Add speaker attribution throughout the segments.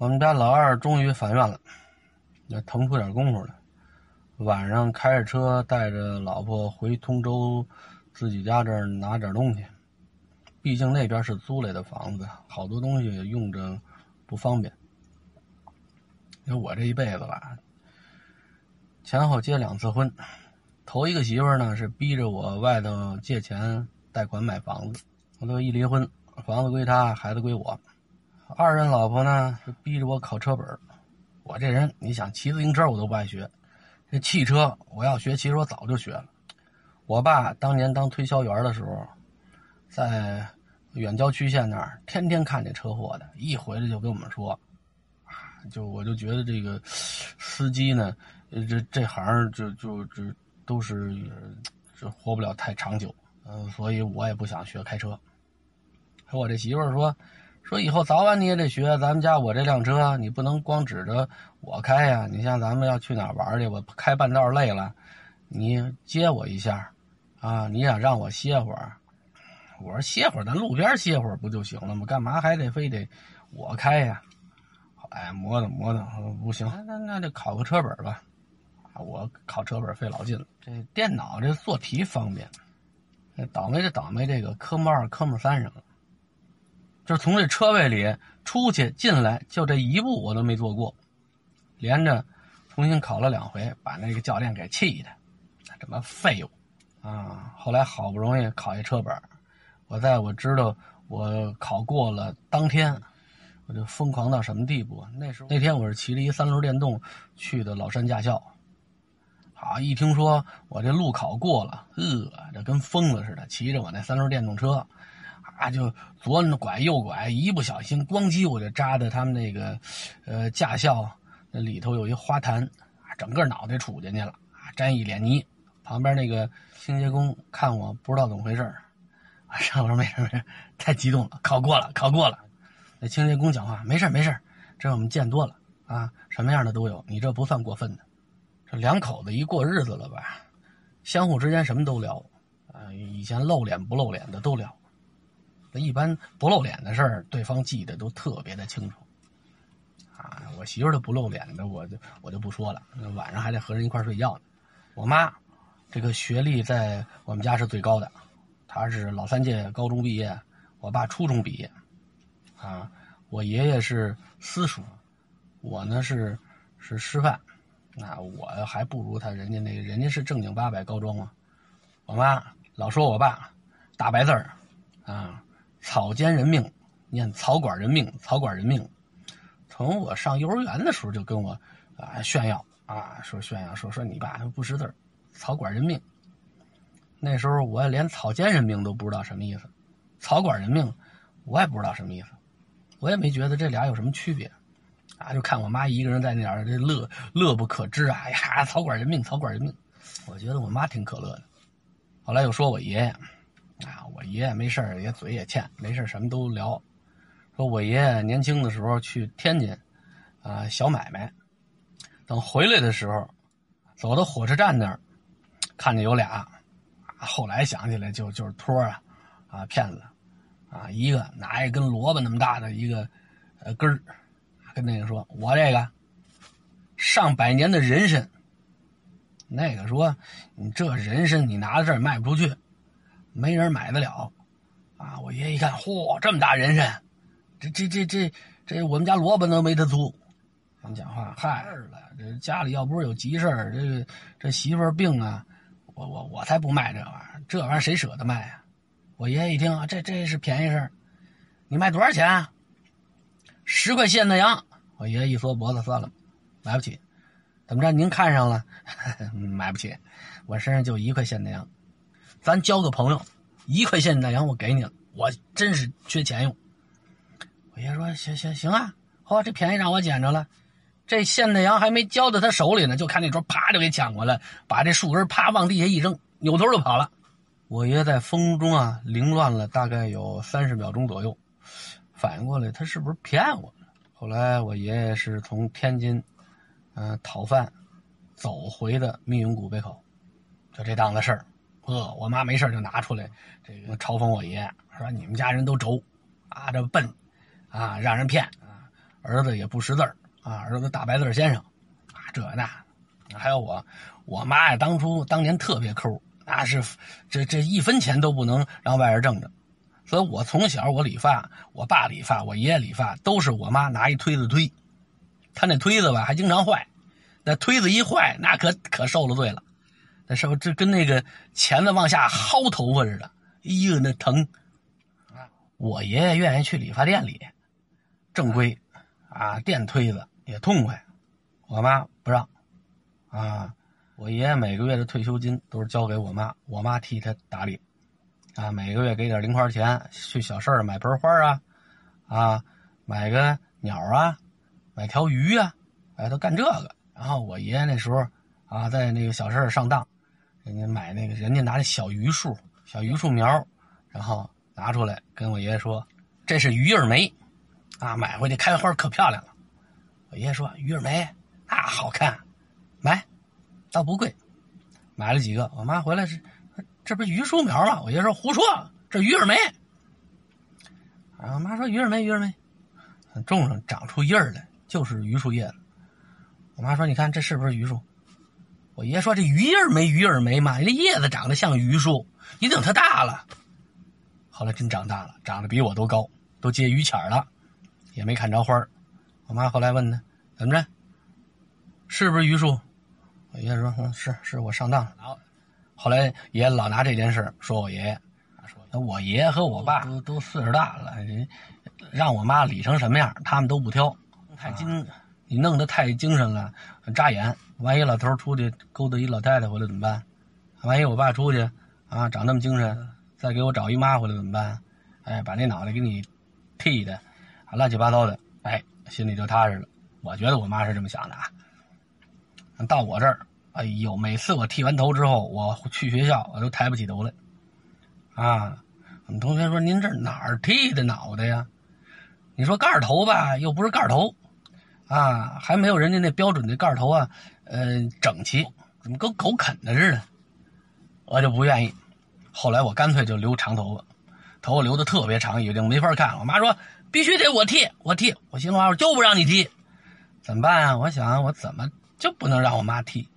Speaker 1: 我们家老二终于返院了，也腾出点功夫来，晚上开着车带着老婆回通州自己家这儿拿点东西。毕竟那边是租来的房子，好多东西用着不方便。因为我这一辈子吧，前后结两次婚，头一个媳妇呢是逼着我外头借钱贷款买房子，我都一离婚，房子归她，孩子归我。二任老婆呢是逼着我考车本，我这人你想骑自行车我都不爱学，这汽车我要学，其实我早就学了。我爸当年当推销员的时候。在远郊区县那儿，天天看见车祸的，一回来就跟我们说，啊，就我就觉得这个司机呢，这这行就就就都是这活不了太长久，嗯，所以我也不想学开车。和我这媳妇说，说以后早晚你也得学，咱们家我这辆车，你不能光指着我开呀。你像咱们要去哪玩去，我开半道累了，你接我一下，啊，你想让我歇会儿。我说歇会儿，咱路边歇会儿不就行了吗？干嘛还得非得我开呀？哎，磨叨磨叨，不行，那那就考个车本吧。我考车本费老劲了。这电脑这做题方便，倒霉就倒霉这个科目二、科目三上了。就是从这车位里出去进来，就这一步我都没做过，连着重新考了两回，把那个教练给气的，这么废物啊！后来好不容易考一车本。我在我知道我考过了当天，我就疯狂到什么地步？那时候那天我是骑着一三轮电动去的老山驾校，好一听说我这路考过了，呃，这跟疯子似的，骑着我那三轮电动车，啊，就左拐右拐，一不小心咣叽我就扎在他们那个呃驾校那里头有一花坛，整个脑袋杵进去了，啊，沾一脸泥。旁边那个清洁工看我不知道怎么回事我说没事没事，太激动了，考过了，考过了。那清洁工讲话，没事没事，这我们见多了啊，什么样的都有，你这不算过分的。这两口子一过日子了吧，相互之间什么都聊，啊，以前露脸不露脸的都聊。那一般不露脸的事儿，对方记得都特别的清楚。啊，我媳妇儿的不露脸的，我就我就不说了，晚上还得和人一块儿睡觉呢。我妈，这个学历在我们家是最高的。她是老三届高中毕业，我爸初中毕业，啊，我爷爷是私塾，我呢是是师范，那我还不如他，人家那个人家是正经八百高中啊。我妈老说我爸大白字儿，啊，草菅人命，念草管人命，草管人命。从我上幼儿园的时候就跟我啊炫耀啊，说炫耀说说你爸不识字草管人命。那时候我连草菅人命都不知道什么意思，草管人命我也不知道什么意思，我也没觉得这俩有什么区别，啊，就看我妈一个人在那儿这乐乐不可支啊，哎呀，草管人命，草管人命，我觉得我妈挺可乐的。后来又说我爷爷，爷爷没事也嘴也欠，没事什么都聊，说我爷爷年轻的时候去天津，啊，小买卖，等回来的时候，走到火车站那儿，看见有俩。后来想起来就就是托啊，啊骗子，啊一个拿一根萝卜那么大的一个呃根儿，跟那个说：“我这个上百年的人参。”那个说：“你这人参你拿到这儿卖不出去，没人买得了。”啊，我爷一看，嚯，这么大人参，这这这这这我们家萝卜都没他粗。你讲话，嗨了，这家里要不是有急事儿，这这媳妇儿病啊。我我我才不卖这玩意儿，这玩意儿谁舍得卖啊？我爷爷一听啊，这这是便宜事你卖多少钱？十块现的羊。我爷爷一缩脖子，算了，买不起。怎么着？您看上了？买不起。我身上就一块现的羊，咱交个朋友，一块现大洋我给你了。我真是缺钱用。我爷说：行行行啊，好，这便宜让我捡着了。这现大洋还没交到他手里呢，就看那桌啪就给抢过来，把这树根啪往地下一扔，扭头就跑了。我爷在风中啊凌乱了大概有三十秒钟左右，反应过来他是不是骗我？后来我爷爷是从天津，嗯讨饭，走回的密云古北口，就这档子事儿。呃，我妈没事就拿出来这个嘲讽我爷，说你们家人都轴，啊这笨，啊让人骗。啊儿子也不识字啊，儿子大白字先生啊，这那，还有我，我妈呀，当初当年特别抠，那是这这一分钱都不能让外人挣着，所以我从小我理发，我爸理发，我爷爷理发，都是我妈拿一推子推，他那推子吧还经常坏，那推子一坏，那可可受了罪了，那时候这跟那个钳子往下薅头发似的，哎呦那疼。我爷爷愿意去理发店里，正规，啊，电推子也痛快。我妈不让，啊，我爷爷每个月的退休金都是交给我妈，我妈替他打理，啊，每个月给点零花钱，去小市儿买盆花啊，啊，买个鸟啊，买条鱼啊，哎，都干这个。然后我爷爷那时候啊，在那个小事上当，人家买那个，人家拿那小榆树、小榆树苗，然后。拿出来跟我爷爷说：“这是榆儿梅，啊，买回去开花可漂亮了。”我爷爷说：“鱼儿梅啊，好看，买，倒不贵。”买了几个。我妈回来是：“这不是榆树苗吗？”我爷爷说：“胡说，这鱼儿梅。”啊，我妈说：“鱼儿梅，鱼儿梅，种上长出叶儿来就是榆树叶。”我妈说：“你看这是不是榆树？”我爷爷说：“这鱼儿没，鱼儿没嘛，这叶子长得像榆树，你等它大了。”后来真长大了，长得比我都高，都结榆钱了，也没看着花我妈后来问他怎么着，是不是榆树？我爷爷说：“嗯，是，是我上当了。”后来爷爷老拿这件事说我爷爷，说我爷爷和我爸都都岁数大了，让我妈理成什么样，他们都不挑。太精，你弄得太精神了，扎眼。万一老头出去勾搭一老太太回来怎么办？万一我爸出去啊，长那么精神。再给我找一妈回来怎么办？哎，把那脑袋给你剃的，乱七八糟的，哎，心里就踏实了。我觉得我妈是这么想的啊。到我这儿，哎呦，每次我剃完头之后，我去学校我都抬不起头来。啊，我们同学说：“您这哪儿剃的脑袋呀？”你说盖头吧，又不是盖头，啊，还没有人家那标准的盖头啊，呃，整齐，怎么跟狗啃的似的？我就不愿意。后来我干脆就留长头发，头发留的特别长，已经没法看。我妈说必须得我剃，我剃。我心里话我就不让你剃，怎么办啊？我想我怎么就不能让我妈剃？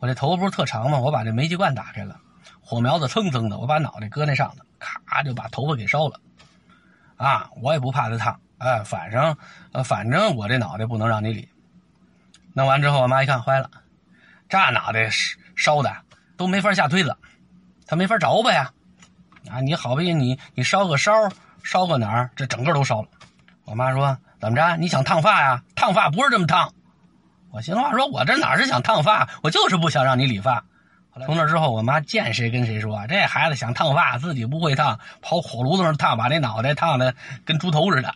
Speaker 1: 我这头发不是特长吗？我把这煤气罐打开了，火苗子蹭蹭的，我把脑袋搁那上头，咔就把头发给烧了。啊，我也不怕它烫，哎，反正呃，反正我这脑袋不能让你理。弄完之后，我妈一看坏了，这脑袋烧的都没法下推子。他没法着吧呀，啊，你好不容易你你烧个烧，烧个哪儿，这整个都烧了。我妈说怎么着？你想烫发呀？烫发不是这么烫。我心话说，我这哪是想烫发，我就是不想让你理发。从那之后，我妈见谁跟谁说，这孩子想烫发，自己不会烫，跑火炉子上烫，把那脑袋烫的跟猪头似的。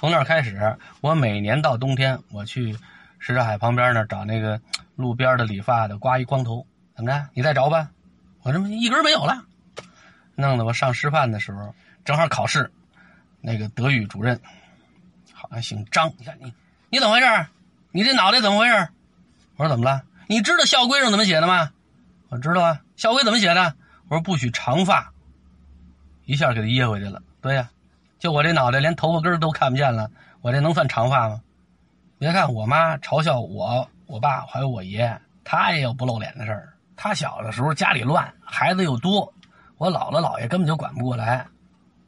Speaker 1: 从那开始，我每年到冬天，我去什刹海旁边那找那个路边的理发的，刮一光头。怎么着？你再找吧，我这么一根没有了，弄得我上师范的时候正好考试，那个德语主任好像姓张。你看你，你怎么回事？你这脑袋怎么回事？我说怎么了？你知道校规上怎么写的吗？我知道啊，校规怎么写的？我说不许长发，一下给他噎回去了。对呀，就我这脑袋连头发根都看不见了，我这能算长发吗？别看我妈嘲笑我、我爸还有我爷，他也有不露脸的事儿。他小的时候家里乱，孩子又多，我姥姥姥爷根本就管不过来。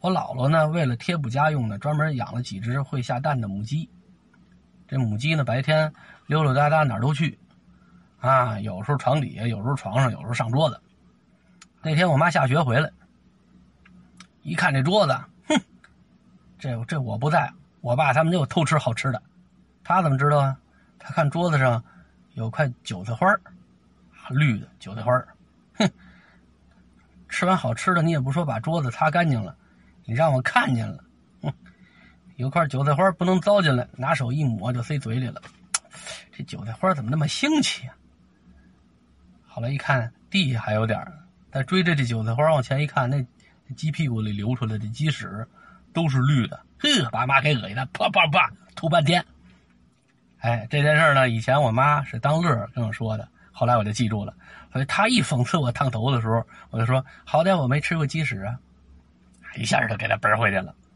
Speaker 1: 我姥姥呢，为了贴补家用呢，专门养了几只会下蛋的母鸡。这母鸡呢，白天溜溜达达哪儿都去，啊，有时候床底下，有时候床上，有时候上桌子。那天我妈下学回来，一看这桌子，这这我不在，我爸他们就偷吃好吃的。他怎么知道啊？他看桌子上有块韭菜花儿。绿的韭菜花哼！吃完好吃的，你也不说把桌子擦干净了，你让我看见了，哼！有块韭菜花不能糟践了，拿手一抹就塞嘴里了。这韭菜花怎么那么腥气啊？后来一看地下还有点再追着这韭菜花往前一看，那鸡屁股里流出来的鸡屎都是绿的，呵，把妈给恶心的，啪啪啪吐半天。哎，这件事呢，以前我妈是当乐跟我说的。后来我就记住了，所以她一讽刺我烫头的时候，我就说：“好歹我没吃过鸡屎啊！”一下就给她崩回去了。